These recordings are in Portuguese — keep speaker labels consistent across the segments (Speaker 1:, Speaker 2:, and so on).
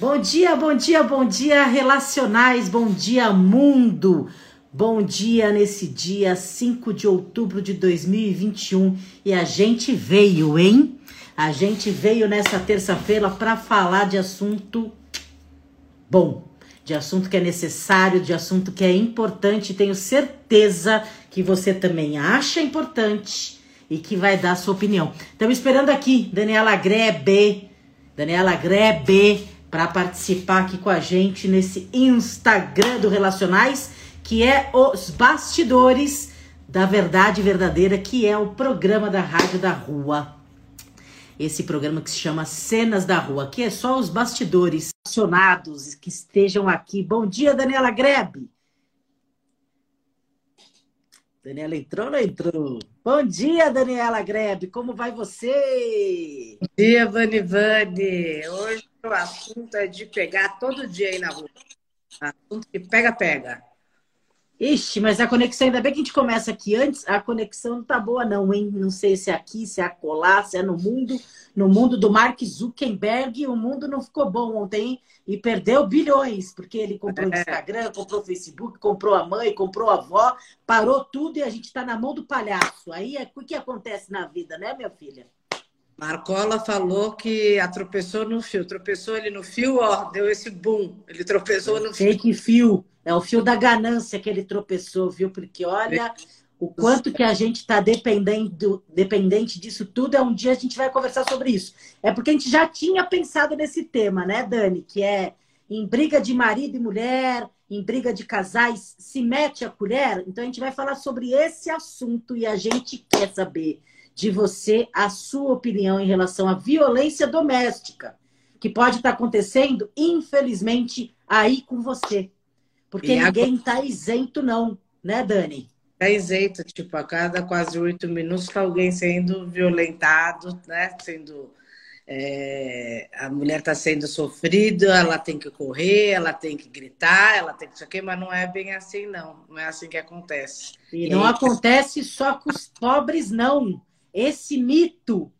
Speaker 1: Bom dia, bom dia, bom dia, relacionais, bom dia, mundo. Bom dia nesse dia 5 de outubro de 2021 e a gente veio, hein? A gente veio nessa terça-feira para falar de assunto bom, de assunto que é necessário, de assunto que é importante. Tenho certeza que você também acha importante e que vai dar a sua opinião. Estamos esperando aqui Daniela Grebe, Daniela Grebe, para participar aqui com a gente nesse Instagram do Relacionais, que é os bastidores da verdade verdadeira, que é o programa da Rádio da Rua. Esse programa que se chama Cenas da Rua, que é só os bastidores acionados que estejam aqui. Bom dia, Daniela Grebe. Daniela entrou ou não entrou? Bom dia, Daniela Grebe, como vai você?
Speaker 2: Bom dia, Vani Vani. Hoje o assunto é de pegar todo dia aí na rua. Assunto que pega, pega.
Speaker 1: Ixi, mas a conexão, ainda bem que a gente começa aqui antes, a conexão não tá boa não, hein? Não sei se é aqui, se é acolá, se é no mundo. No mundo do Mark Zuckerberg, o mundo não ficou bom ontem e perdeu bilhões, porque ele comprou o é. Instagram, comprou o Facebook, comprou a mãe, comprou a avó, parou tudo e a gente tá na mão do palhaço. Aí é o que acontece na vida, né, minha filha?
Speaker 2: Marcola falou que a tropeçou no fio. Tropeçou ele no fio, ó, deu esse boom. Ele tropeçou no
Speaker 1: fio. que fio. É o fio da ganância que ele tropeçou, viu? Porque olha o quanto que a gente está dependendo, dependente disso tudo. É um dia a gente vai conversar sobre isso. É porque a gente já tinha pensado nesse tema, né, Dani? Que é em briga de marido e mulher, em briga de casais, se mete a colher. Então a gente vai falar sobre esse assunto e a gente quer saber de você a sua opinião em relação à violência doméstica, que pode estar acontecendo, infelizmente, aí com você. Porque e ninguém está a... isento, não, né, Dani?
Speaker 2: Está isento, tipo, a cada quase oito minutos está alguém sendo violentado, né? Sendo. É... a mulher está sendo sofrida, ela tem que correr, ela tem que gritar, ela tem que isso aqui, mas não é bem assim, não. Não é assim que acontece.
Speaker 1: E, e não aí... acontece só com os pobres, não. Esse mito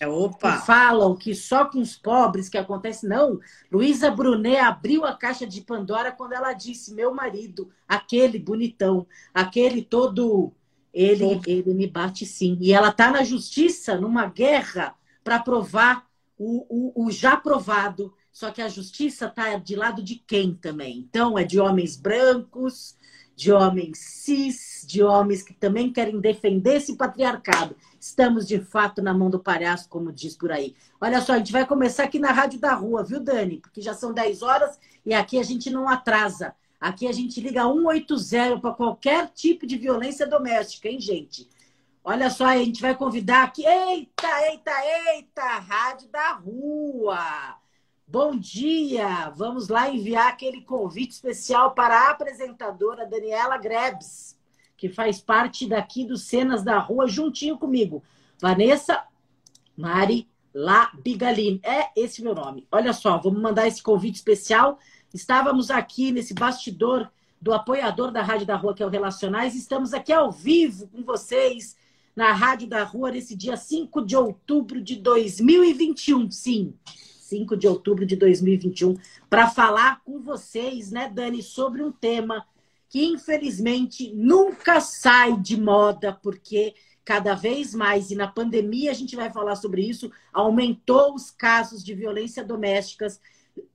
Speaker 2: é, opa.
Speaker 1: que falam que só com os pobres que acontece, não. Luísa Brunet abriu a caixa de Pandora quando ela disse: Meu marido, aquele bonitão, aquele todo. Ele, ele me bate sim. E ela está na justiça, numa guerra, para provar o, o, o já provado. Só que a justiça está de lado de quem também? Então, é de homens brancos, de homens cis, de homens que também querem defender esse patriarcado. Estamos de fato na mão do palhaço, como diz por aí. Olha só, a gente vai começar aqui na Rádio da Rua, viu, Dani? Porque já são 10 horas e aqui a gente não atrasa. Aqui a gente liga 180 para qualquer tipo de violência doméstica, hein, gente? Olha só, a gente vai convidar aqui. Eita, eita, eita! Rádio da Rua! Bom dia! Vamos lá enviar aquele convite especial para a apresentadora Daniela Grebs, que faz parte daqui do Cenas da Rua, juntinho comigo. Vanessa Mari Labigalin. É esse meu nome. Olha só, vamos mandar esse convite especial. Estávamos aqui nesse bastidor do apoiador da Rádio da Rua, que é o Relacionais. Estamos aqui ao vivo com vocês na Rádio da Rua nesse dia 5 de outubro de 2021. Sim, 5 de outubro de 2021, para falar com vocês, né, Dani, sobre um tema que infelizmente nunca sai de moda, porque cada vez mais, e na pandemia a gente vai falar sobre isso, aumentou os casos de violência domésticas,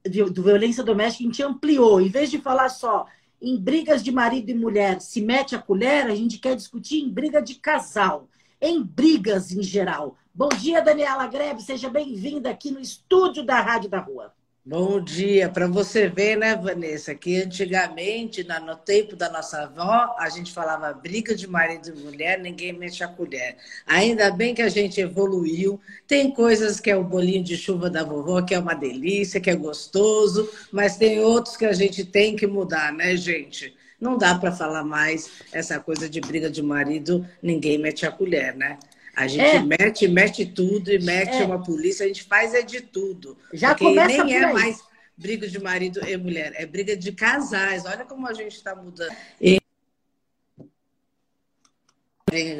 Speaker 1: de, de violência doméstica, a gente ampliou. Em vez de falar só em brigas de marido e mulher, se mete a colher, a gente quer discutir em briga de casal, em brigas em geral. Bom dia, Daniela Greve, seja bem-vinda aqui no estúdio da Rádio da Rua.
Speaker 2: Bom dia. Para você ver, né, Vanessa, que antigamente, no tempo da nossa avó, a gente falava briga de marido e mulher, ninguém mexe a colher. Ainda bem que a gente evoluiu. Tem coisas que é o bolinho de chuva da vovó, que é uma delícia, que é gostoso, mas tem outros que a gente tem que mudar, né, gente? Não dá para falar mais essa coisa de briga de marido, ninguém mete a colher, né? A gente é. mete, mete tudo e mete é. uma polícia, a gente faz é de tudo. Já porque começa nem é mais briga de marido e mulher, é briga de casais. Olha como a gente está mudando. E...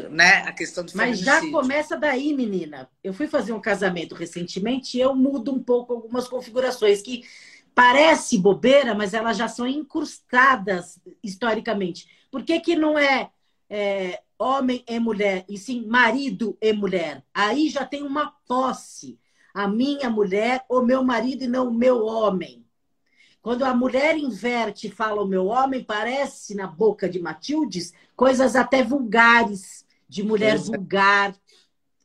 Speaker 2: Né? A questão do
Speaker 1: Mas já começa daí, menina. Eu fui fazer um casamento recentemente e eu mudo um pouco algumas configurações que parece bobeira, mas elas já são incrustadas historicamente. Por que, que não é, é homem e mulher, e sim marido e mulher. Aí já tem uma posse. A minha mulher, o meu marido e não o meu homem. Quando a mulher inverte e fala o meu homem, parece na boca de Matildes coisas até vulgares, de mulher Exato. vulgar.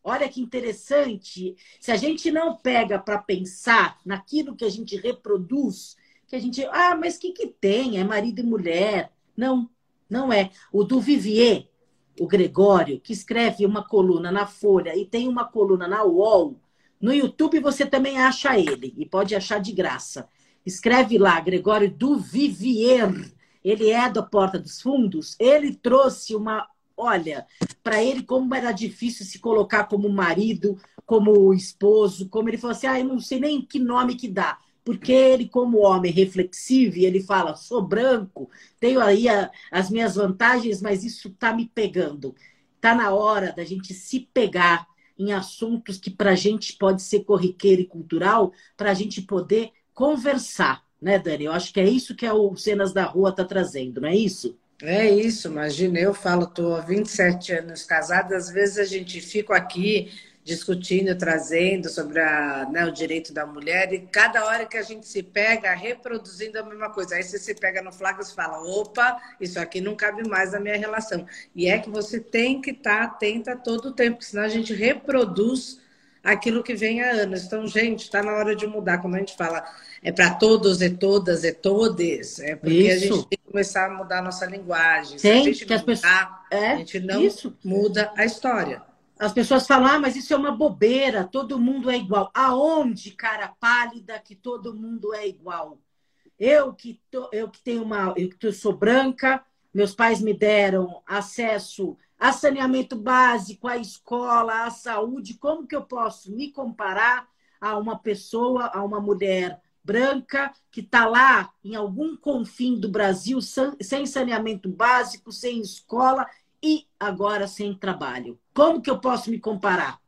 Speaker 1: Olha que interessante. Se a gente não pega para pensar naquilo que a gente reproduz, que a gente. Ah, mas o que, que tem? É marido e mulher. Não, não é. O do Vivier, o Gregório, que escreve uma coluna na Folha e tem uma coluna na UOL, no YouTube você também acha ele e pode achar de graça. Escreve lá, Gregório do Vivier. Ele é da Porta dos Fundos. Ele trouxe uma. Olha, para ele, como era difícil se colocar como marido, como esposo, como ele falou assim: ah, eu não sei nem que nome que dá porque ele, como homem reflexivo, ele fala: sou branco, tenho aí a, as minhas vantagens, mas isso está me pegando. Está na hora da gente se pegar em assuntos que para a gente pode ser corriqueiro e cultural, para a gente poder conversar, né, Dani? Eu acho que é isso que o Cenas da Rua está trazendo, não é isso?
Speaker 2: É isso, imagina, eu falo, estou há 27 anos casada, às vezes a gente fica aqui discutindo, trazendo sobre a, né, o direito da mulher, e cada hora que a gente se pega, reproduzindo a mesma coisa. Aí você se pega no flagra e fala: opa, isso aqui não cabe mais na minha relação. E é que você tem que estar tá atenta todo o tempo, senão a gente reproduz aquilo que vem há anos. Então, gente, está na hora de mudar, como a gente fala, é para todos e todas e todes, é porque isso. a gente tem que começar a mudar a nossa linguagem.
Speaker 1: Tem, Se
Speaker 2: a gente
Speaker 1: que mudar, as pessoas...
Speaker 2: é, a gente não isso. muda a história.
Speaker 1: As pessoas falam, ah, mas isso é uma bobeira, todo mundo é igual. Aonde, cara pálida, que todo mundo é igual? Eu que, tô, eu que tenho uma. Eu que sou branca, meus pais me deram acesso a saneamento básico, à escola, à saúde. Como que eu posso me comparar a uma pessoa, a uma mulher branca que está lá em algum confim do Brasil sem saneamento básico, sem escola e agora sem trabalho. Como que eu posso me comparar?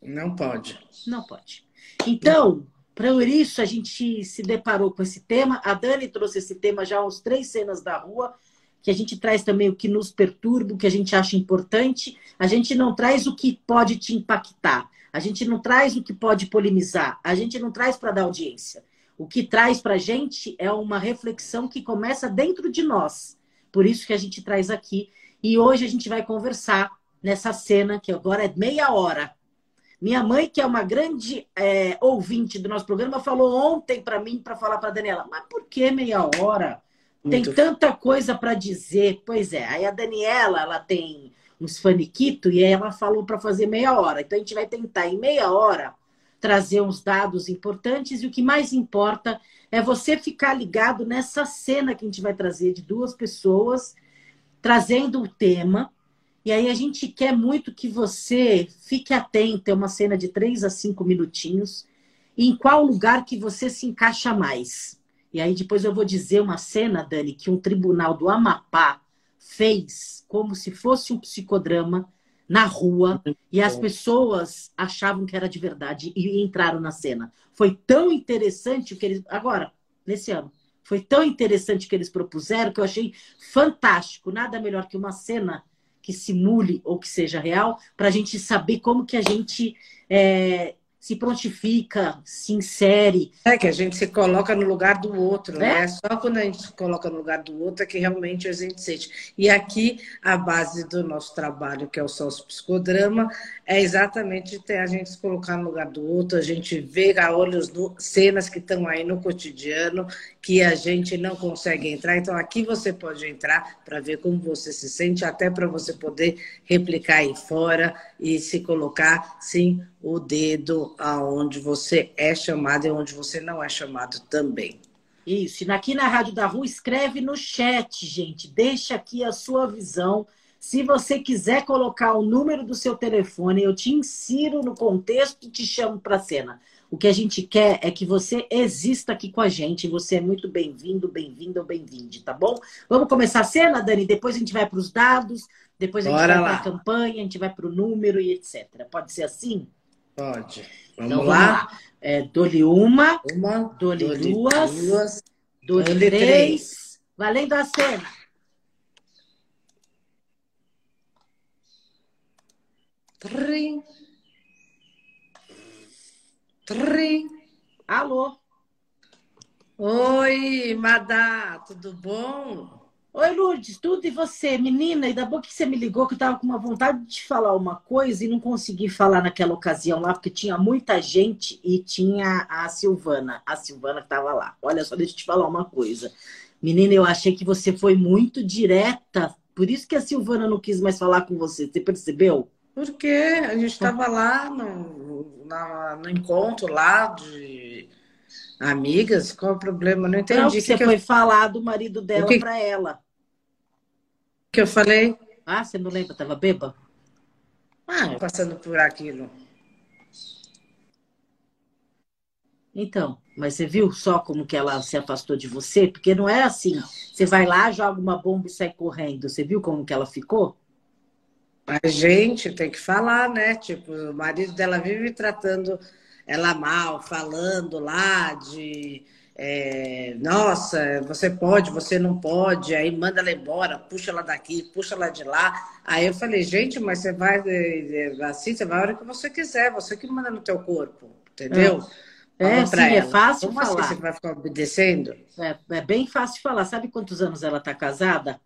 Speaker 2: Não pode.
Speaker 1: Não pode. Então, para isso, a gente se deparou com esse tema. A Dani trouxe esse tema já uns três cenas da rua, que a gente traz também o que nos perturba, o que a gente acha importante. A gente não traz o que pode te impactar. A gente não traz o que pode polemizar. A gente não traz para dar audiência. O que traz para a gente é uma reflexão que começa dentro de nós. Por isso que a gente traz aqui e hoje a gente vai conversar nessa cena, que agora é meia hora. Minha mãe, que é uma grande é, ouvinte do nosso programa, falou ontem para mim, para falar para Daniela, mas por que meia hora? Tem Muito... tanta coisa para dizer. Pois é, aí a Daniela, ela tem uns faniquito e ela falou para fazer meia hora. Então a gente vai tentar em meia hora trazer uns dados importantes e o que mais importa é você ficar ligado nessa cena que a gente vai trazer de duas pessoas trazendo o tema. E aí a gente quer muito que você fique atento, é uma cena de três a cinco minutinhos, em qual lugar que você se encaixa mais. E aí depois eu vou dizer uma cena, Dani, que um tribunal do Amapá fez como se fosse um psicodrama na rua e as pessoas achavam que era de verdade e entraram na cena. Foi tão interessante o que eles agora nesse ano foi tão interessante que eles propuseram que eu achei fantástico. Nada melhor que uma cena que simule ou que seja real para a gente saber como que a gente é, se prontifica, se insere.
Speaker 2: É que a gente se coloca no lugar do outro, né? né? Só quando a gente se coloca no lugar do outro é que realmente a gente sente. E aqui a base do nosso trabalho, que é o sócio psicodrama, é exatamente ter a gente se colocar no lugar do outro, a gente ver a olhos no, cenas que estão aí no cotidiano que a gente não consegue entrar. Então aqui você pode entrar para ver como você se sente, até para você poder replicar aí fora e se colocar sim o dedo aonde você é chamado e onde você não é chamado também.
Speaker 1: Isso. E aqui na Rádio da Rua, escreve no chat, gente. Deixa aqui a sua visão. Se você quiser colocar o número do seu telefone, eu te insiro no contexto e te chamo para a cena. O que a gente quer é que você exista aqui com a gente. Você é muito bem-vindo, bem-vinda ou bem-vinde, tá bom? Vamos começar a cena, Dani? Depois a gente vai para os dados, depois a gente Bora vai para a campanha, a gente vai para o número e etc. Pode ser assim?
Speaker 2: Pode. Vamos, então, lá. vamos lá.
Speaker 1: É, dole uma, uma dole, dole duas, duas dole, dole três. três. Valendo a cena.
Speaker 2: Trim. Trim.
Speaker 1: Alô?
Speaker 2: Oi, Madá, tudo bom?
Speaker 1: Oi, Lourdes, tudo e você? Menina, ainda bom que você me ligou, que eu tava com uma vontade de falar uma coisa e não consegui falar naquela ocasião lá, porque tinha muita gente e tinha a Silvana, a Silvana que tava lá. Olha só, deixa eu te falar uma coisa. Menina, eu achei que você foi muito direta, por isso que a Silvana não quis mais falar com você, você percebeu?
Speaker 2: Porque a gente estava lá no, na, no encontro lá de Amigas? Qual o problema? Não entendi. Não,
Speaker 1: que você que foi eu... falar do marido dela que... para ela.
Speaker 2: O que eu falei?
Speaker 1: Ah, você não lembra? Tava bêbada?
Speaker 2: Ah, passando por aquilo.
Speaker 1: Então, mas você viu só como que ela se afastou de você? Porque não é assim. Você vai lá, joga uma bomba e sai correndo. Você viu como que ela ficou?
Speaker 2: A gente tem que falar, né? Tipo, o marido dela vive tratando ela mal, falando lá de é, nossa, você pode, você não pode, aí manda ela embora, puxa ela daqui, puxa ela de lá. Aí eu falei, gente, mas você vai é, é, assim, você vai a hora que você quiser, você que manda no teu corpo, entendeu?
Speaker 1: É, é sim, é fácil
Speaker 2: Como
Speaker 1: falar.
Speaker 2: Assim você vai ficar obedecendo?
Speaker 1: É, é bem fácil falar. Sabe quantos anos ela tá casada?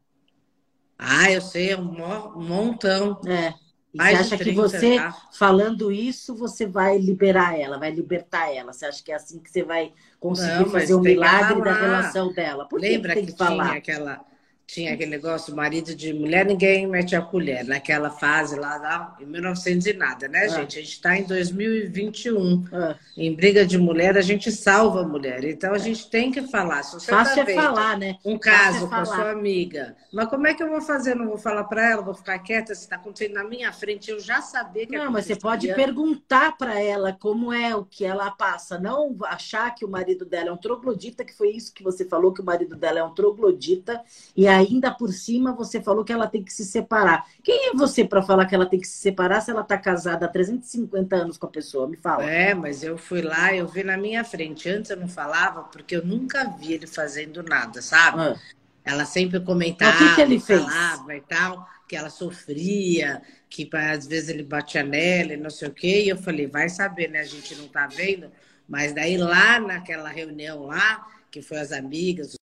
Speaker 2: Ah, eu sei, é um montão.
Speaker 1: É. E você acha 30, que você, tá? falando isso, você vai liberar ela, vai libertar ela? Você acha que é assim que você vai conseguir Não, fazer o um milagre da relação dela?
Speaker 2: Por Lembra que, que, que tinha aquela tinha aquele negócio, marido de mulher, ninguém mete a colher, naquela fase lá, lá em 1900 e nada, né, ah. gente? A gente está em 2021. Ah. Em briga de mulher, a gente salva a mulher. Então, a gente tem que falar. Se você
Speaker 1: Fácil
Speaker 2: tá
Speaker 1: é falar, né?
Speaker 2: Um caso é com a sua amiga. Mas como é que eu vou fazer? Não vou falar para ela, vou ficar quieta, se está acontecendo na minha frente, eu já sabia que
Speaker 1: Não, mas você pode perguntar para ela como é o que ela passa. Não achar que o marido dela é um troglodita, que foi isso que você falou, que o marido dela é um troglodita, e ainda por cima você falou que ela tem que se separar. Quem é você para falar que ela tem que se separar se ela está casada há 350 anos com a pessoa? Me fala.
Speaker 2: É, mas eu fui lá, eu vi na minha frente. Antes eu não falava porque eu nunca vi ele fazendo nada, sabe? Ah. Ela sempre comentava, o que, que ele falava fez? e tal, que ela sofria, que às vezes ele batia nela e não sei o quê. E eu falei, vai saber, né? A gente não tá vendo. Mas daí lá naquela reunião lá, que foi as amigas,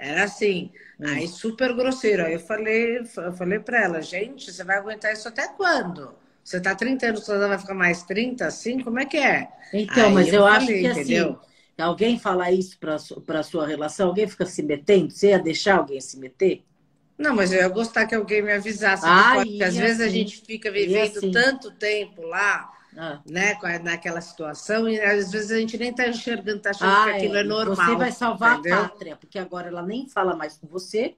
Speaker 2: Era assim, hum. aí super grosseiro. Aí eu falei, eu falei para ela, gente, você vai aguentar isso até quando? Você tá 30 anos, você vai ficar mais 30, assim? Como é que é?
Speaker 1: Então, aí mas eu, eu falei, acho que assim, entendeu? assim, alguém falar isso para sua relação, alguém fica se metendo, você ia deixar alguém se meter?
Speaker 2: Não, mas eu ia gostar que alguém me avisasse. Ah, porque às vezes a assim. gente fica vivendo assim. tanto tempo lá ah. né, naquela situação, e às vezes a gente nem está enxergando, está achando ah, que aquilo é, é normal.
Speaker 1: Você vai salvar entendeu? a pátria, porque agora ela nem fala mais com você,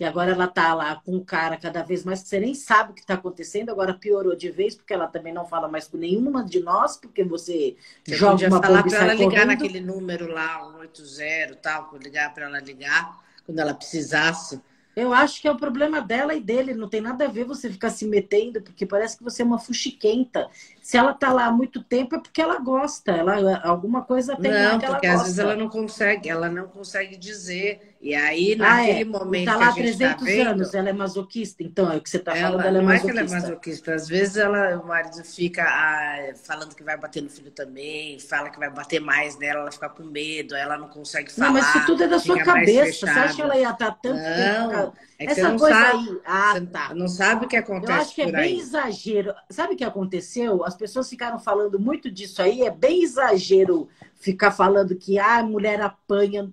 Speaker 1: e agora ela tá lá com o cara cada vez mais que você nem sabe o que está acontecendo, agora piorou de vez, porque ela também não fala mais com nenhuma de nós, porque você, você joga uma
Speaker 2: falar para ela ligar correndo. naquele número lá, 180 tal, ligar para ela ligar quando ela precisasse.
Speaker 1: Eu acho que é o problema dela e dele. Não tem nada a ver você ficar se metendo, porque parece que você é uma fuxiquenta. Se ela tá lá há muito tempo é porque ela gosta, ela alguma coisa tem
Speaker 2: não,
Speaker 1: lá que ela
Speaker 2: porque
Speaker 1: gosta.
Speaker 2: às vezes ela não consegue, ela não consegue dizer. E aí, naquele
Speaker 1: ah, é.
Speaker 2: momento
Speaker 1: tá lá
Speaker 2: gente
Speaker 1: 300
Speaker 2: tá vendo,
Speaker 1: anos, ela é masoquista, então é o que você tá
Speaker 2: ela,
Speaker 1: falando, ela é
Speaker 2: não é que
Speaker 1: masoquista.
Speaker 2: ela é masoquista, às vezes ela, o marido fica ah, falando que vai bater no filho também, fala que vai bater mais nela, ela fica com medo, ela não consegue falar.
Speaker 1: Não, mas isso tudo é da sua cabeça. Você acha que ela ia estar tanto
Speaker 2: Não,
Speaker 1: tempo?
Speaker 2: É que você
Speaker 1: Essa
Speaker 2: não
Speaker 1: coisa
Speaker 2: sabe.
Speaker 1: aí. Ah, tá.
Speaker 2: não sabe o que
Speaker 1: Eu
Speaker 2: acontece
Speaker 1: acho que é bem
Speaker 2: aí.
Speaker 1: exagero. Sabe o que aconteceu? As pessoas ficaram falando muito disso aí. É bem exagero ficar falando que ah, a mulher apanha.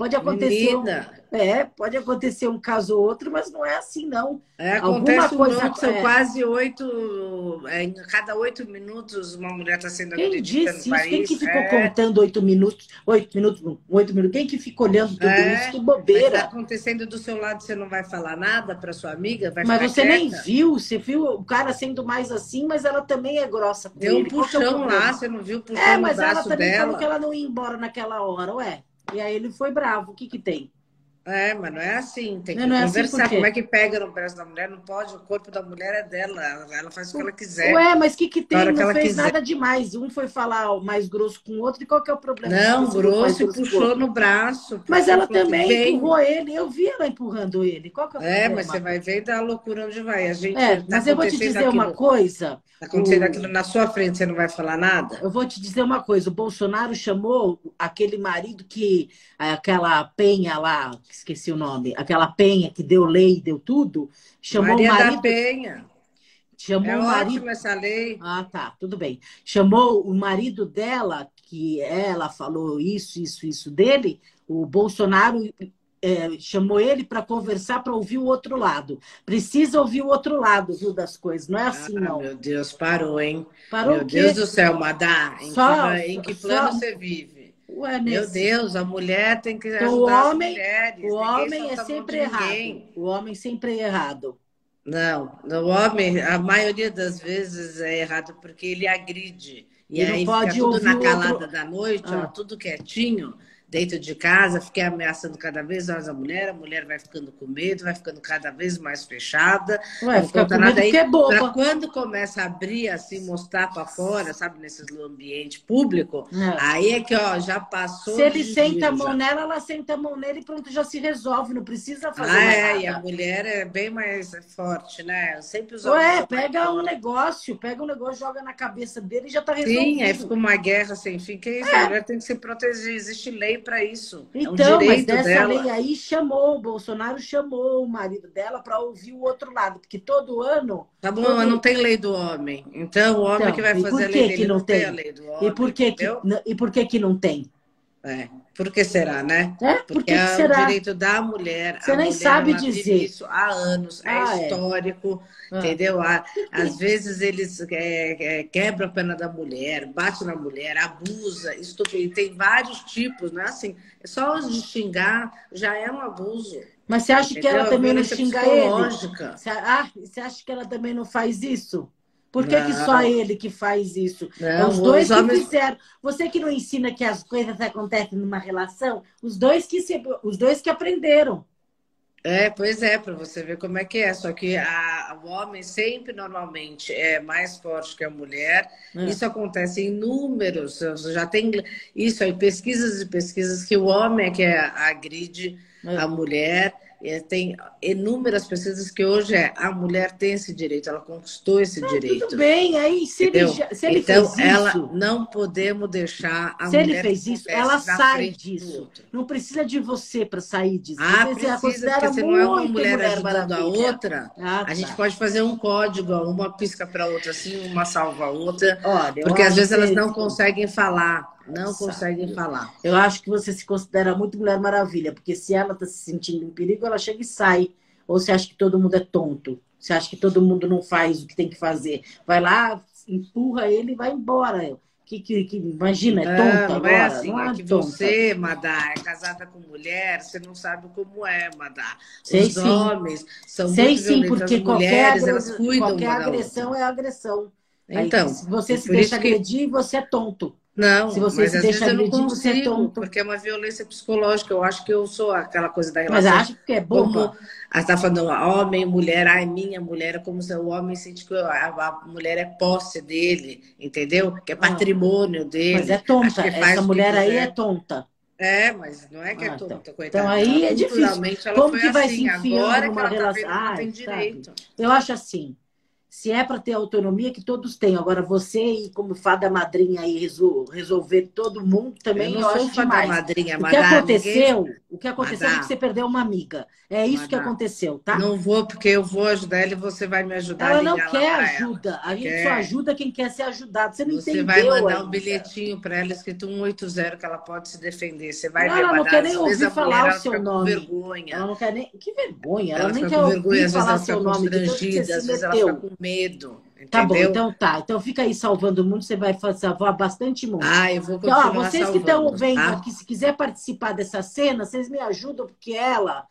Speaker 1: Pode acontecer. um- É, pode acontecer um caso ou outro, mas não é assim, não.
Speaker 2: é,
Speaker 1: Alguma
Speaker 2: um
Speaker 1: coisa-
Speaker 2: monte, são
Speaker 1: é.
Speaker 2: quase oito. é, em cada oito minutos uma mulher está sendo
Speaker 1: Quem
Speaker 2: agredida
Speaker 1: disse
Speaker 2: no
Speaker 1: isso? Quem que ficou
Speaker 2: é.
Speaker 1: contando oito minutos? Oito minutos, não, oito minutos. Quem que fica olhando tudo
Speaker 2: É,
Speaker 1: isso? Que
Speaker 2: Mas está
Speaker 1: bobeira.
Speaker 2: acontecendo do seu lado, você não vai falar nada para sua amiga?
Speaker 1: Mas você nem
Speaker 2: quieta?
Speaker 1: viu, você viu o cara sendo mais assim, mas ela também é grossa
Speaker 2: Deu um
Speaker 1: é
Speaker 2: puxão lá, você não viu o puxão
Speaker 1: É,
Speaker 2: no
Speaker 1: mas ela também
Speaker 2: dela?
Speaker 1: falou que ela não ia embora naquela hora, ué. E aí ele foi bravo. O que que tem?
Speaker 2: É, mas não é assim, tem que
Speaker 1: Não, não é assim
Speaker 2: conversar. Como é que pega no braço da mulher? Não pode, o corpo da mulher é dela, ela faz o que ela quiser.
Speaker 1: Ué, mas o que que tem?
Speaker 2: Que
Speaker 1: Não
Speaker 2: ela
Speaker 1: fez
Speaker 2: quiser.
Speaker 1: nada demais. Um foi falar mais grosso com o outro. E qual que é o problema?
Speaker 2: Não, grosso e
Speaker 1: grosso
Speaker 2: puxou no braço.
Speaker 1: Mas ela
Speaker 2: que
Speaker 1: também empurrou ele. Eu vi ela empurrando ele. Qual que é o
Speaker 2: É,
Speaker 1: problema?
Speaker 2: mas você vai ver da loucura onde vai. A gente
Speaker 1: É,
Speaker 2: tá
Speaker 1: mas eu vou te dizer uma
Speaker 2: aquilo-
Speaker 1: coisa.
Speaker 2: Tá acontecendo
Speaker 1: O-
Speaker 2: aquilo na sua frente, você não vai falar nada?
Speaker 1: Eu vou te dizer uma coisa, o Bolsonaro chamou aquele marido que, aquela penha lá, esqueci o nome, aquela penha que deu lei, deu tudo, chamou
Speaker 2: Maria
Speaker 1: o marido,
Speaker 2: da Penha.
Speaker 1: chamou
Speaker 2: É
Speaker 1: o marido,
Speaker 2: ótima essa lei.
Speaker 1: ah tá, tudo bem, chamou o marido dela, que ela falou isso, isso, isso dele, o Bolsonaro é, chamou ele para conversar, para ouvir o outro lado. Precisa ouvir o outro lado, viu, das coisas, não é assim
Speaker 2: Ah,
Speaker 1: não.
Speaker 2: meu Deus, parou, hein?
Speaker 1: Parou
Speaker 2: meu? Deus do céu, Madá. Em,
Speaker 1: Só-
Speaker 2: que, em que plano
Speaker 1: só-
Speaker 2: você vive?
Speaker 1: Ué,
Speaker 2: Meu Deus, a mulher tem que ajudar
Speaker 1: o
Speaker 2: as
Speaker 1: homem-
Speaker 2: mulheres.
Speaker 1: O homem é sempre errado.
Speaker 2: ninguém.
Speaker 1: O homem sempre é errado.
Speaker 2: Não, o homem, a maioria das vezes é errado porque ele agride. E
Speaker 1: E
Speaker 2: aí
Speaker 1: pode
Speaker 2: fica tudo na calada
Speaker 1: outro-
Speaker 2: da noite,
Speaker 1: Ah.
Speaker 2: ó, tudo quietinho, dentro de casa, fiquei ameaçando cada vez mais a mulher, a mulher vai ficando com medo, vai ficando cada vez mais fechada.
Speaker 1: Ué,
Speaker 2: não conta nada aí.
Speaker 1: é
Speaker 2: Pra quando começa a abrir, assim, mostrar para fora, sabe, nesses ambiente público,
Speaker 1: É.
Speaker 2: aí é que, ó, já passou.
Speaker 1: Se ele senta a mão
Speaker 2: já.
Speaker 1: nela, ela senta a mão nele e pronto, já se resolve. Não precisa fazer
Speaker 2: Ah, é,
Speaker 1: nada.
Speaker 2: e a mulher é bem mais forte, né? Sempre os homens
Speaker 1: Ué, pega um negócio, pega um negócio, joga na cabeça dele e já tá resolvido.
Speaker 2: Sim, aí fica uma guerra sem fim. Que isso? A mulher tem que se proteger. Existe lei para isso. é um
Speaker 1: Então, mas dessa
Speaker 2: dela.
Speaker 1: lei aí chamou, o Bolsonaro chamou o marido dela para ouvir o outro lado, porque todo ano.
Speaker 2: Tá bom,
Speaker 1: todo-
Speaker 2: mas não tem lei do homem. Então, o homem
Speaker 1: Então,
Speaker 2: que vai fazer a lei dele
Speaker 1: não
Speaker 2: não tem
Speaker 1: tem?
Speaker 2: a lei do homem.
Speaker 1: E por que que, e por que que não tem?
Speaker 2: É. Por que será, né?
Speaker 1: É? Por
Speaker 2: Porque
Speaker 1: que,
Speaker 2: é
Speaker 1: será?
Speaker 2: o direito da mulher.
Speaker 1: Você nem
Speaker 2: mulher,
Speaker 1: sabe dizer.
Speaker 2: isso há anos, é
Speaker 1: Ah, é.
Speaker 2: histórico,
Speaker 1: Ah.
Speaker 2: entendeu? Há- Às vezes eles é, é, quebram a pena da mulher, bate na mulher, abusa, estupra. E tem vários tipos, não é assim? É só de xingar já é um abuso.
Speaker 1: Mas você acha que ela
Speaker 2: entendeu?
Speaker 1: também não xinga ele? ah, você acha que ela também não faz isso? Por que, que só ele que faz isso?
Speaker 2: Não,
Speaker 1: os dois
Speaker 2: os
Speaker 1: que
Speaker 2: homens-
Speaker 1: fizeram. Você que não ensina que as coisas acontecem numa relação, os dois que, se, os dois que aprenderam.
Speaker 2: É, pois é, para você ver como é que é. Só que a- o homem sempre, normalmente, é mais forte que a mulher.
Speaker 1: É.
Speaker 2: Isso acontece em números. Já tem isso aí, pesquisas e pesquisas que o homem é que agride
Speaker 1: É.
Speaker 2: a mulher. E tem inúmeras pesquisas que hoje é a mulher tem esse direito, ela conquistou esse direito.
Speaker 1: Tudo bem, aí se ele, se ele
Speaker 2: então,
Speaker 1: fez
Speaker 2: ela
Speaker 1: isso,
Speaker 2: não podemos deixar a
Speaker 1: se
Speaker 2: mulher
Speaker 1: ele fez isso, ela sai disso. Não precisa de você para sair disso.
Speaker 2: Ah,
Speaker 1: você
Speaker 2: precisa,
Speaker 1: a
Speaker 2: porque você não é uma
Speaker 1: muito
Speaker 2: mulher, ajudando a outra.
Speaker 1: Ah,
Speaker 2: A
Speaker 1: tá.
Speaker 2: gente pode fazer um código, uma pisca para outra, assim, uma salva a outra.
Speaker 1: Olha,
Speaker 2: Porque às vezes elas
Speaker 1: que-
Speaker 2: não conseguem falar. Não conseguem falar.
Speaker 1: Eu acho que você se considera muito Mulher Maravilha, porque se ela está se sentindo em perigo, ela chega e sai. Ou você acha que todo mundo é tonto? Você acha que todo mundo não faz o que tem que fazer? Vai lá, empurra ele e vai embora. Que, que, que- imagina, é tonta
Speaker 2: não
Speaker 1: agora?
Speaker 2: é assim.
Speaker 1: não
Speaker 2: é
Speaker 1: é
Speaker 2: que
Speaker 1: tonta.
Speaker 2: você, Madá, é casada com mulher, você não sabe como é, Madá.
Speaker 1: Sei
Speaker 2: Os
Speaker 1: sim.
Speaker 2: homens são
Speaker 1: Sei
Speaker 2: muito
Speaker 1: sim, porque qualquer,
Speaker 2: mulheres,
Speaker 1: agre-
Speaker 2: elas cuidam
Speaker 1: qualquer agressão é agressão. Aí,
Speaker 2: Então,
Speaker 1: se você
Speaker 2: e
Speaker 1: se deixa agredir, você é tonto.
Speaker 2: Não, se você mas se às vezes eu não consigo, você é tonto. porque é uma violência psicológica. Eu acho que eu sou aquela coisa da relação.
Speaker 1: Mas acho que é bom. Como,
Speaker 2: você está falando homem, mulher, ai, minha mulher, é como se o homem sente que a, mulher é posse dele, entendeu? Que é ah. patrimônio dele.
Speaker 1: Mas é tonta, essa mulher aí é tonta.
Speaker 2: É, mas não é que é ah, é tonta, então,
Speaker 1: coitada. Então aí é difícil. Como que vai assim, se enfiar numa
Speaker 2: tá
Speaker 1: relação?
Speaker 2: Tá tem direito.
Speaker 1: Eu acho assim, se é para ter autonomia, que todos têm. Agora, você e como fada madrinha aí resolver todo mundo também eu, não eu sou acho fada demais.
Speaker 2: madrinha,
Speaker 1: o que aconteceu, o que aconteceu é que você perdeu uma amiga. É isso que aconteceu, tá?
Speaker 2: Não vou, porque eu vou ajudar ela e você vai me ajudar.
Speaker 1: Ela não quer ajuda. Ela. A gente quer. só ajuda quem quer ser ajudado. Você não
Speaker 2: você
Speaker 1: entendeu
Speaker 2: Você vai mandar um bilhetinho para ela escrito 180 que ela pode se defender. Você vai
Speaker 1: não,
Speaker 2: ver.
Speaker 1: Ela não quer nem ouvir falar o seu nome.
Speaker 2: vergonha.
Speaker 1: Ela não quer nem... Que vergonha. Ela,
Speaker 2: ela
Speaker 1: nem quer ouvir falar seu nome. Às
Speaker 2: vezes ela fica com medo. Entendeu?
Speaker 1: Tá bom, então tá. Então fica aí salvando o mundo, você vai salvar bastante mundo.
Speaker 2: Ah, eu vou continuar
Speaker 1: então, ó, Vocês
Speaker 2: salvando,
Speaker 1: que estão vendo
Speaker 2: tá?
Speaker 1: aqui, se quiser participar dessa cena, vocês me ajudam, porque ela,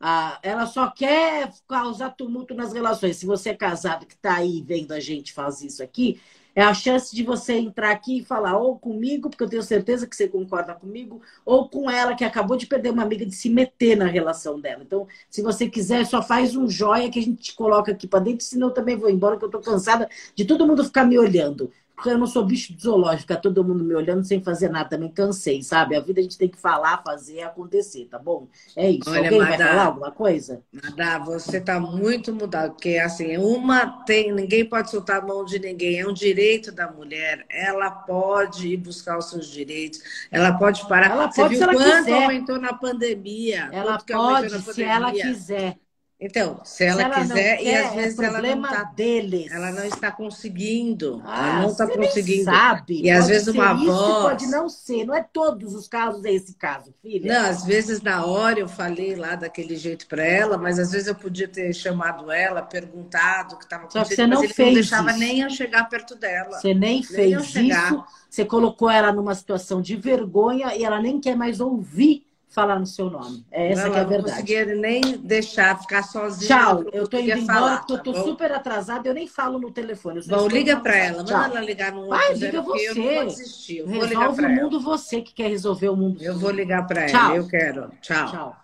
Speaker 1: ah, ela só quer causar tumulto nas relações. Se você é casado que está aí vendo a gente fazer isso aqui, é a chance de você entrar aqui e falar ou comigo, porque eu tenho certeza que você concorda comigo, ou com ela, que acabou de perder uma amiga, de se meter na relação dela. Então, se você quiser, só faz um joia que a gente te coloca aqui para dentro, senão eu também vou embora, que eu estou cansada de todo mundo ficar me olhando porque eu não sou bicho de zoológico, ficar todo mundo me olhando sem fazer nada, também cansei, sabe? A vida a gente tem que falar, fazer, acontecer, tá bom? É isso. Olha, Alguém Madá, vai falar alguma coisa?
Speaker 2: Madá, você tá muito mudado, porque assim, uma tem, ninguém pode soltar a mão de ninguém, é um direito da mulher, ela pode ir buscar os seus direitos, ela pode parar.
Speaker 1: Ela você pode,
Speaker 2: viu
Speaker 1: se ela
Speaker 2: quanto
Speaker 1: quiser.
Speaker 2: aumentou na pandemia?
Speaker 1: Ela pode, se ela quiser.
Speaker 2: Então, se ela, se ela quiser, quer, e às vezes
Speaker 1: é
Speaker 2: ela não
Speaker 1: tá, deles.
Speaker 2: ela não está conseguindo.
Speaker 1: Ah,
Speaker 2: ela não está conseguindo.
Speaker 1: sabe.
Speaker 2: E às vezes uma
Speaker 1: isso,
Speaker 2: voz.
Speaker 1: Pode não ser, não é todos os casos é esse caso, filha.
Speaker 2: Não, às vezes na hora eu falei lá daquele jeito para ela, mas às vezes eu podia ter chamado ela, perguntado o que estava
Speaker 1: acontecendo, Só que você não mas fez
Speaker 2: não deixava
Speaker 1: isso.
Speaker 2: nem eu chegar perto dela.
Speaker 1: Você nem, nem fez isso. Você colocou ela numa situação de vergonha e ela nem quer mais ouvir falar no seu nome. É essa
Speaker 2: não,
Speaker 1: que é a
Speaker 2: verdade.
Speaker 1: Não
Speaker 2: conseguia nem deixar ficar sozinha.
Speaker 1: Tchau, eu tô indo embora, porque eu tô tá super atrasada, eu nem falo no telefone.
Speaker 2: Bom, liga para ela, manda ela ligar no outro
Speaker 1: Vai, liga você.
Speaker 2: Eu não vou desistir. Eu
Speaker 1: Resolve
Speaker 2: vou ligar
Speaker 1: o mundo ela. você que quer resolver o mundo.
Speaker 2: Eu vou ligar para ela, eu quero. Tchau. Tchau.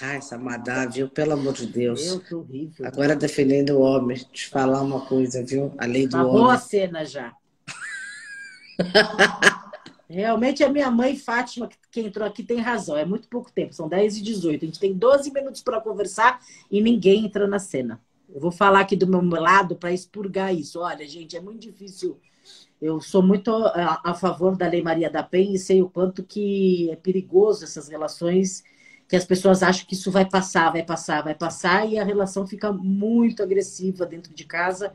Speaker 2: Ai, essa Madá, viu? Pelo amor de Deus.
Speaker 1: Meu, que horrível.
Speaker 2: Agora defendendo o homem. Te falar uma coisa, viu? A lei do
Speaker 1: uma
Speaker 2: homem.
Speaker 1: boa cena já. Realmente a minha mãe, Fátima, que entrou aqui, tem razão. É muito pouco tempo, são 10 e 18. A gente tem 12 minutos para conversar e ninguém entra na cena. Eu vou falar aqui do meu lado para expurgar isso. Olha, gente, é muito difícil. Eu sou muito a, a, favor da Lei Maria da Penha e sei o quanto que é perigoso essas relações que as pessoas acham que isso vai passar, vai passar, vai passar e a relação fica muito agressiva dentro de casa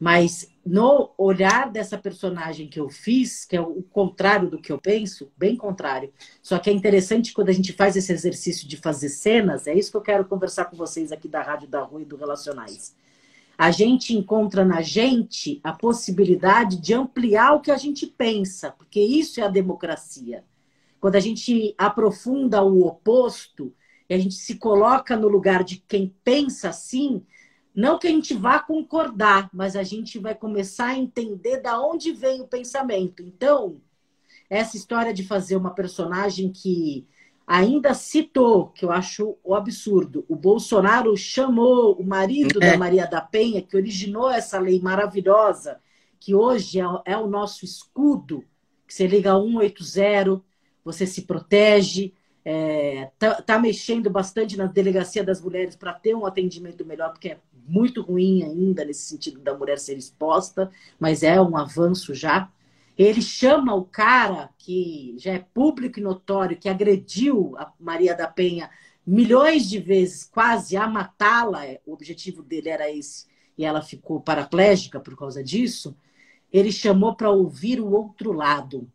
Speaker 1: mas no olhar dessa personagem que eu fiz, que é o contrário do que eu penso, bem contrário. Só que é interessante quando a gente faz esse exercício de fazer cenas, é isso que eu quero conversar com vocês aqui da Rádio da Rua e do Relacionais. A gente encontra na gente a possibilidade de ampliar o que a gente pensa, porque isso é a democracia. Quando a gente aprofunda o oposto, e a gente se coloca no lugar de quem pensa assim, não que a gente vá concordar, mas a gente vai começar a entender da onde vem o pensamento. Então, essa história de fazer uma personagem que ainda citou, que eu acho o absurdo, o Bolsonaro chamou o marido é. da Maria da Penha, que originou essa lei maravilhosa, que hoje é, é o nosso escudo, que você liga 180, você se protege, é, tá, tá, mexendo bastante na delegacia das mulheres para ter um atendimento melhor, porque é muito ruim ainda nesse sentido da mulher ser exposta, mas é um avanço já. Ele chama o cara que já é público e notório, que agrediu a Maria da Penha milhões de vezes, quase a matá-la, o objetivo dele era esse, e ela ficou paraplégica por causa disso. Ele chamou para ouvir o outro lado.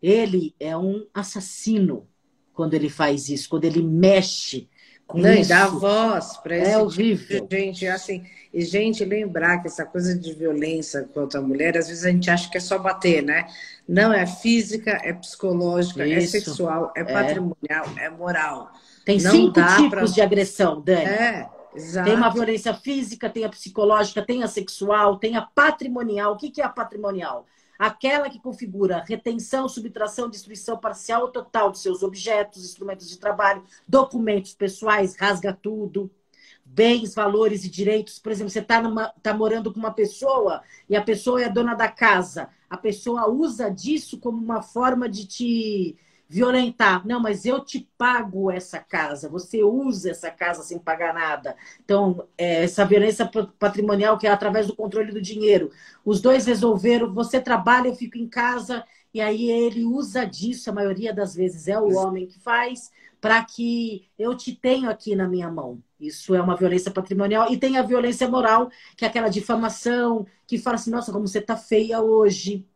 Speaker 1: Ele é um assassino quando ele faz isso, quando ele mexe
Speaker 2: não, e dá voz para esse
Speaker 1: é horrível.
Speaker 2: Tipo gente. Assim, e, gente, lembrar que essa coisa de violência contra a mulher, às vezes a gente acha que é só bater, né? Não, é física, é psicológica, é Isso. é sexual, é patrimonial, é, é moral.
Speaker 1: Tem
Speaker 2: Não
Speaker 1: cinco tipos pra... de agressão, Dani.
Speaker 2: É.
Speaker 1: Exato. Tem uma violência física, tem a psicológica, tem a sexual, tem a patrimonial. O que é a patrimonial? Aquela que configura retenção, subtração, destruição parcial ou total de seus objetos, instrumentos de trabalho, documentos pessoais, rasga tudo, bens, valores e direitos. Por exemplo, você está tá morando com uma pessoa e a pessoa é dona da casa. A pessoa usa disso como uma forma de te violentar. Não, mas eu te pago essa casa, você usa essa casa sem pagar nada. Então, é, essa violência patrimonial que é através do controle do dinheiro. Os dois resolveram, você trabalha, eu fico em casa, e aí ele usa disso, a maioria das vezes é o homem que faz, para que eu te tenho aqui na minha mão. Isso é uma violência patrimonial. E tem a violência moral, que é aquela difamação, que fala assim, nossa, como você está feia hoje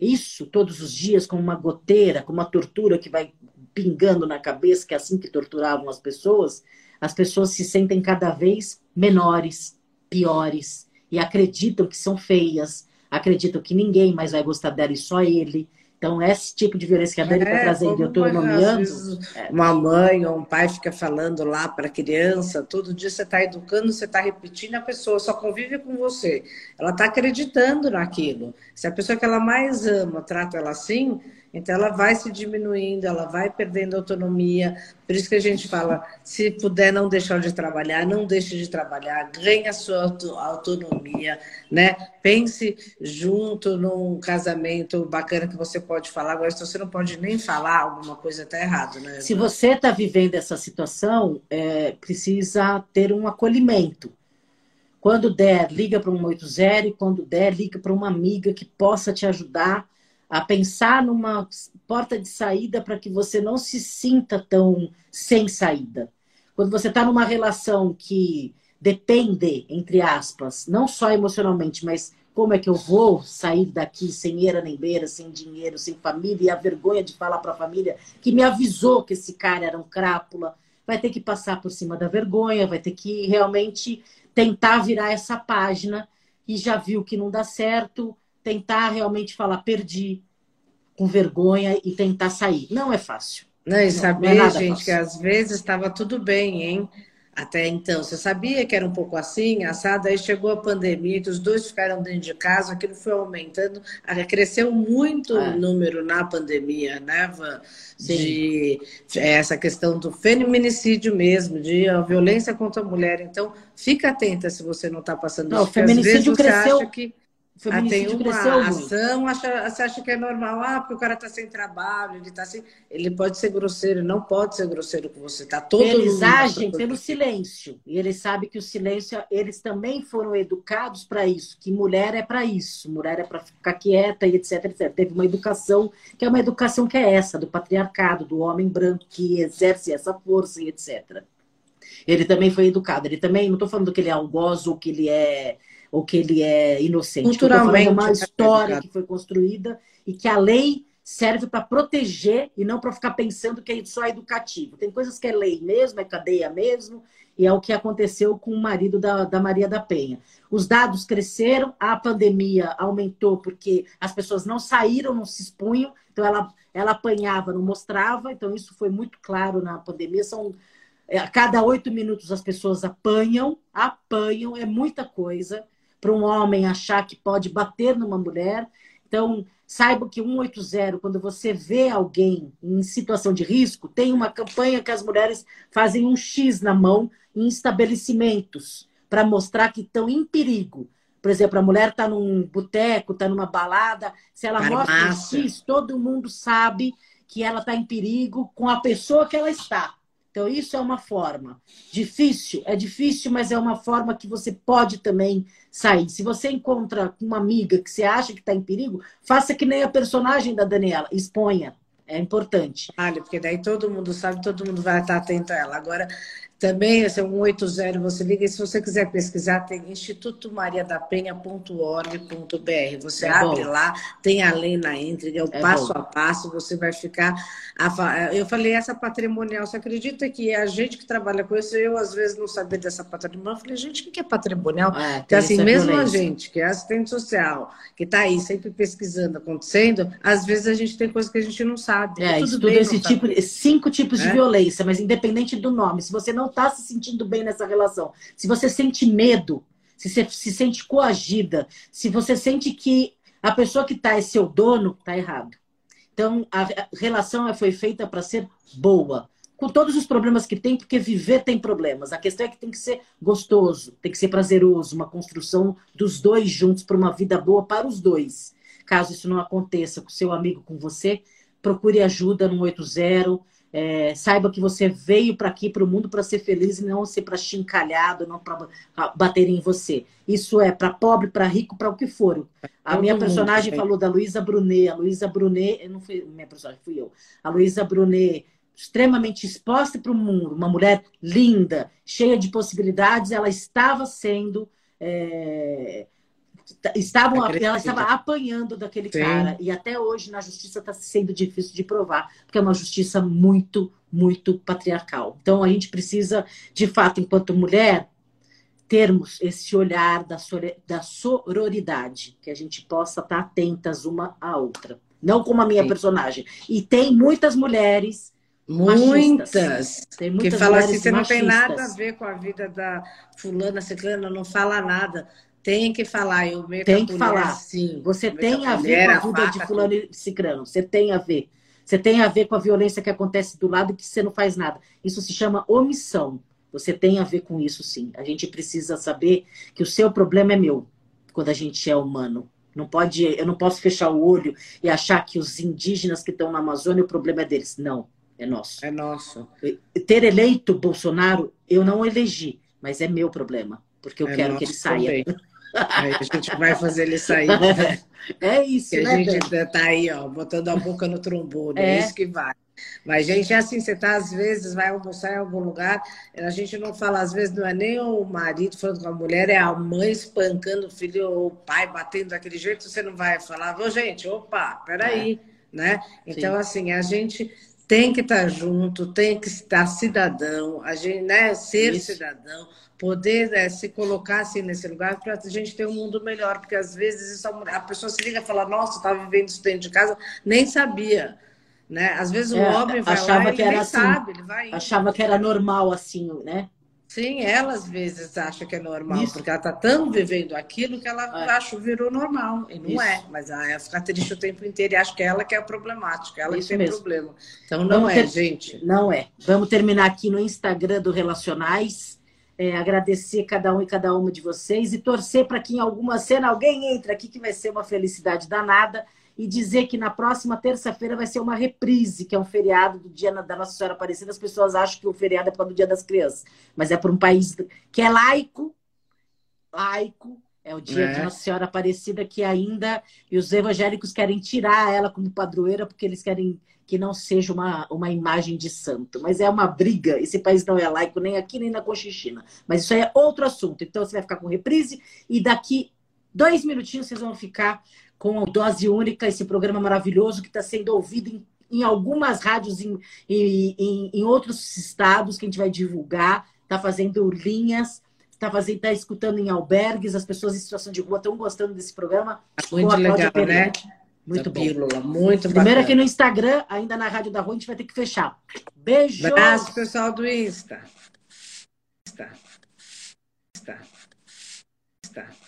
Speaker 1: isso todos os dias com uma goteira, com uma tortura que vai pingando na cabeça, que é assim que torturavam as pessoas, as pessoas se sentem cada vez menores, piores e acreditam que são feias, acreditam que ninguém mais vai gostar dela e só ele. Então, esse tipo de violência que a Dani está é, trazendo, eu estou nomeando.
Speaker 2: É. Uma mãe ou um pai fica falando lá para a criança, todo dia você está educando, você está repetindo, a pessoa só convive com você. Ela está acreditando naquilo. Se a pessoa que ela mais ama trata ela assim, então, ela vai se diminuindo, ela vai perdendo autonomia. Por isso que a gente fala: se puder não deixar de trabalhar, não deixe de trabalhar, ganhe a sua autonomia, né? Pense junto num casamento bacana que você pode falar. Agora, se você não pode nem falar, alguma coisa está errada, né?
Speaker 1: Se você está vivendo essa situação, é, precisa ter um acolhimento. Quando der, liga para um 80 e quando der, liga para uma amiga que possa te ajudar a pensar numa porta de saída para que você não se sinta tão sem saída. Quando você está numa relação que depende, entre aspas, não só emocionalmente, mas como é que eu vou sair daqui sem eira nem beira, sem dinheiro, sem família, e a vergonha de falar para a família que me avisou que esse cara era um crápula, vai ter que passar por cima da vergonha, vai ter que realmente tentar virar essa página e já viu que não dá certo, tentar realmente falar perdi, com vergonha e tentar sair. Não é fácil.
Speaker 2: Não, e saber, não é gente, fácil. que às vezes estava tudo bem, hein? Até então, você sabia que era um pouco assim, assado, aí chegou a pandemia, que os dois ficaram dentro de casa, aquilo foi aumentando, cresceu muito é. o número na pandemia, né, Van? De é, essa questão do feminicídio mesmo, de a violência contra a mulher. Então, fica atenta se você não está passando
Speaker 1: não, isso. O feminicídio cresceu.
Speaker 2: Que feminicídio ah, tem uma ação, acha, você acha que é normal, ah, porque o cara está sem trabalho, ele está assim. Ele pode ser grosseiro, não pode ser grosseiro com você. Tá todo
Speaker 1: eles agem pelo silêncio. E eles sabem que o silêncio, eles também foram educados para isso, que mulher é para isso, mulher é para ficar quieta e etc, etc. Teve uma educação, que é uma educação que é essa, do patriarcado, do homem branco que exerce essa força e etc. Ele também foi educado. Ele também, não estou falando que ele é algoz ou que ele é ou que ele é inocente.
Speaker 2: Culturalmente.
Speaker 1: É uma história que foi construída e que a lei serve para proteger e não para ficar pensando que é só educativo. Tem coisas que é lei mesmo, é cadeia mesmo, e é o que aconteceu com o marido da, da Maria da Penha. Os dados cresceram, a pandemia aumentou porque as pessoas não saíram, não se expunham, então ela, ela apanhava, não mostrava, então isso foi muito claro na pandemia. São é, a cada oito minutos as pessoas apanham, apanham, é muita coisa para um homem achar que pode bater numa mulher. Então, saiba que 180, quando você vê alguém em situação de risco, tem uma campanha que as mulheres fazem um X na mão em estabelecimentos para mostrar que estão em perigo. Por exemplo, a mulher está num boteco, está numa balada, se ela Farmácia. mostra um X, todo mundo sabe que ela está em perigo com a pessoa que ela está. Então, isso é uma forma. Difícil, é difícil, mas é uma forma que você pode também sair. Se você encontra uma amiga que você acha que está em perigo, faça que nem a personagem da Daniela, exponha. É importante.
Speaker 2: Olha, porque daí todo mundo sabe, todo mundo vai estar atento a ela. Agora, também, esse é 180, você liga. E se você quiser pesquisar, tem institutomariadapenha.org.br. Você é abre bom. lá, tem a lei na íntegra, é o é passo bom. a passo, você vai ficar. A... Eu falei essa patrimonial. Você acredita que a gente que trabalha com isso, eu às vezes não sabia dessa patrimonial. Eu falei, gente, o que é patrimonial? É, então, assim, mesmo a gente, que é assistente social, que está aí sempre pesquisando, acontecendo, às vezes a gente tem coisas que a gente não sabe.
Speaker 1: É, estuda esse tipo, cinco tipos de é? violência, mas independente do nome. Se você não está se sentindo bem nessa relação, se você sente medo, se você se sente coagida, se você sente que a pessoa que está é seu dono, está errado. Então, a relação foi feita para ser boa, com todos os problemas que tem, porque viver tem problemas. A questão é que tem que ser gostoso, tem que ser prazeroso, uma construção dos dois juntos para uma vida boa para os dois. Caso isso não aconteça com seu amigo, com você, procure ajuda no 80. É, saiba que você veio para aqui, para o mundo, para ser feliz e não ser para chincalhado, não para bater em você. Isso é para pobre, para rico, para o que for. A Todo minha personagem falou da Luísa Brunet. A Luísa Brunet, não fui minha personagem, fui eu. A Luísa Brunet, extremamente exposta para o mundo, uma mulher linda, cheia de possibilidades, ela estava sendo. É, estavam, ela estava apanhando daquele Sim. cara. E até hoje na justiça está sendo difícil de provar, porque é uma justiça muito, muito patriarcal. Então a gente precisa, de fato, enquanto mulher, termos esse olhar da, da sororidade, que a gente possa estar atentas uma à outra. Não como a minha Sim. personagem. E tem muitas mulheres.
Speaker 2: Muitas. Tem muitas que falam assim, você não tem nada a ver com a vida da fulana, ciclana, não fala nada. Tem que falar, eu meto
Speaker 1: Tem que falar. Sim. Você tem a ver com a vida de fulano e cicrano. Você tem a ver. Você tem a ver com a violência que acontece do lado que você não faz nada. Isso se chama omissão. Você tem a ver com isso, sim. A gente precisa saber que o seu problema é meu, quando a gente é humano. Não pode, eu não posso fechar o olho e achar que os indígenas que estão na Amazônia o problema é deles. Não, é nosso.
Speaker 2: É nosso.
Speaker 1: Ter eleito Bolsonaro, eu não elegi, mas é meu problema, porque eu é quero que ele saia. Também.
Speaker 2: Aí a gente vai fazer ele sair.
Speaker 1: É isso,
Speaker 2: que
Speaker 1: né?
Speaker 2: A gente tá aí, ó, botando a boca no trombone. É, é isso que vai. Mas, gente, é assim, você tá, às vezes, vai almoçar em algum lugar, a gente não fala, às vezes, não é nem o marido falando com a mulher, é a mãe espancando o filho ou o pai batendo daquele jeito, você não vai falar, ô, gente, opa, peraí, é. né? Então, Sim. assim, a gente tem que estar tá junto, tem que estar cidadão, a gente, né, ser Isso. cidadão, poder é, se colocar assim nesse lugar para a gente ter um mundo melhor, porque às vezes a pessoa se liga e fala, nossa, estava vivendo isso dentro de casa, nem sabia. Né? Às vezes o é, homem vai
Speaker 1: achava
Speaker 2: lá
Speaker 1: que era assim, sabe, ele vai achava que era normal assim, né?
Speaker 2: Sim, ela às vezes acha que é normal, Isso. porque ela está tão vivendo aquilo que ela é. acha virou normal. E não Isso. é. Mas ela fica triste o tempo inteiro e acha que ela que é a problemática, ela Isso que tem mesmo. problema. Então não Vamos é, ter... gente.
Speaker 1: Não é. Vamos terminar aqui no Instagram do Relacionais é, agradecer cada um e cada uma de vocês e torcer para que em alguma cena alguém entre aqui que vai ser uma felicidade danada e dizer que na próxima terça-feira vai ser uma reprise, que é um feriado do dia da Nossa Senhora Aparecida. As pessoas acham que o feriado é para o Dia das Crianças, mas é para um país que é laico, laico, é o dia é. de Nossa Senhora Aparecida que ainda e os evangélicos querem tirar ela como padroeira porque eles querem que não seja uma, uma imagem de santo. Mas é uma briga. Esse país não é laico nem aqui nem na Conchichina. Mas isso aí é outro assunto. Então você vai ficar com reprise e daqui dois minutinhos vocês vão ficar com Dose Única, esse programa maravilhoso que está sendo ouvido em, em algumas rádios em, em, em, outros estados que a gente vai divulgar. Está fazendo linhas está fazendo, tá escutando em albergues, as pessoas em situação de rua estão gostando desse programa.
Speaker 2: Muito legal, né? Muito bom. Pílula, muito
Speaker 1: Primeiro bacana. aqui no Instagram, ainda na Rádio da Rua, a gente vai ter que fechar. Beijo!
Speaker 2: Abraço, pessoal do Insta. Insta. Insta. Insta.